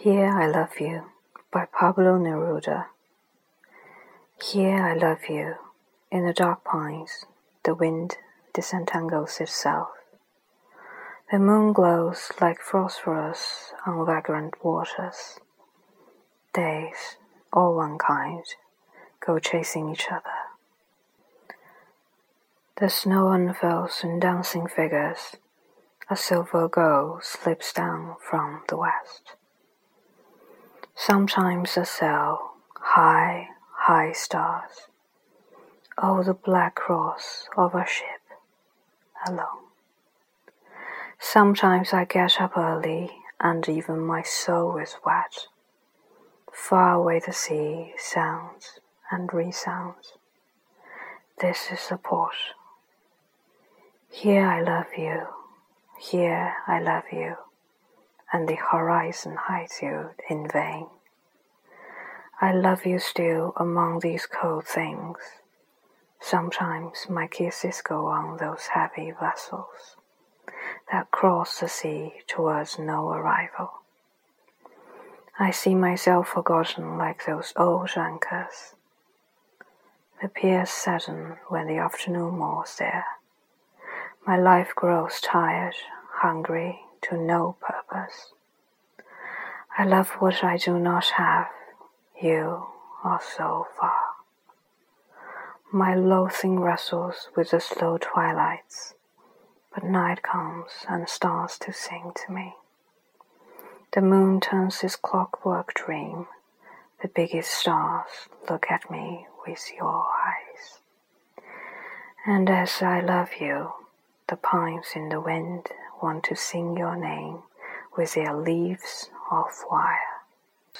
Here I Love You by Pablo Neruda. Here I love you. In the dark pines, the wind disentangles itself. The moon glows like phosphorus on vagrant waters. Days, all one kind, go chasing each other. The snow unfurls in dancing figures. A silver girl slips down from the west. Sometimes a sail, high, high stars. Oh, the black cross of a ship, alone. Sometimes I get up early, and even my soul is wet. Far away the sea sounds and resounds. This is the port. Here I love you, here I love you and the horizon hides you in vain. I love you still among these cold things. Sometimes my kisses go on those heavy vessels that cross the sea towards no arrival. I see myself forgotten like those old anchors. The piers sadden when the afternoon moors there. My life grows tired, hungry, to no purpose. I love what I do not have, you are so far. My loathing wrestles with the slow twilights, but night comes and stars to sing to me. The moon turns its clockwork dream. The biggest stars look at me with your eyes. And as I love you, the pines in the wind want to sing your name with their leaves of wire.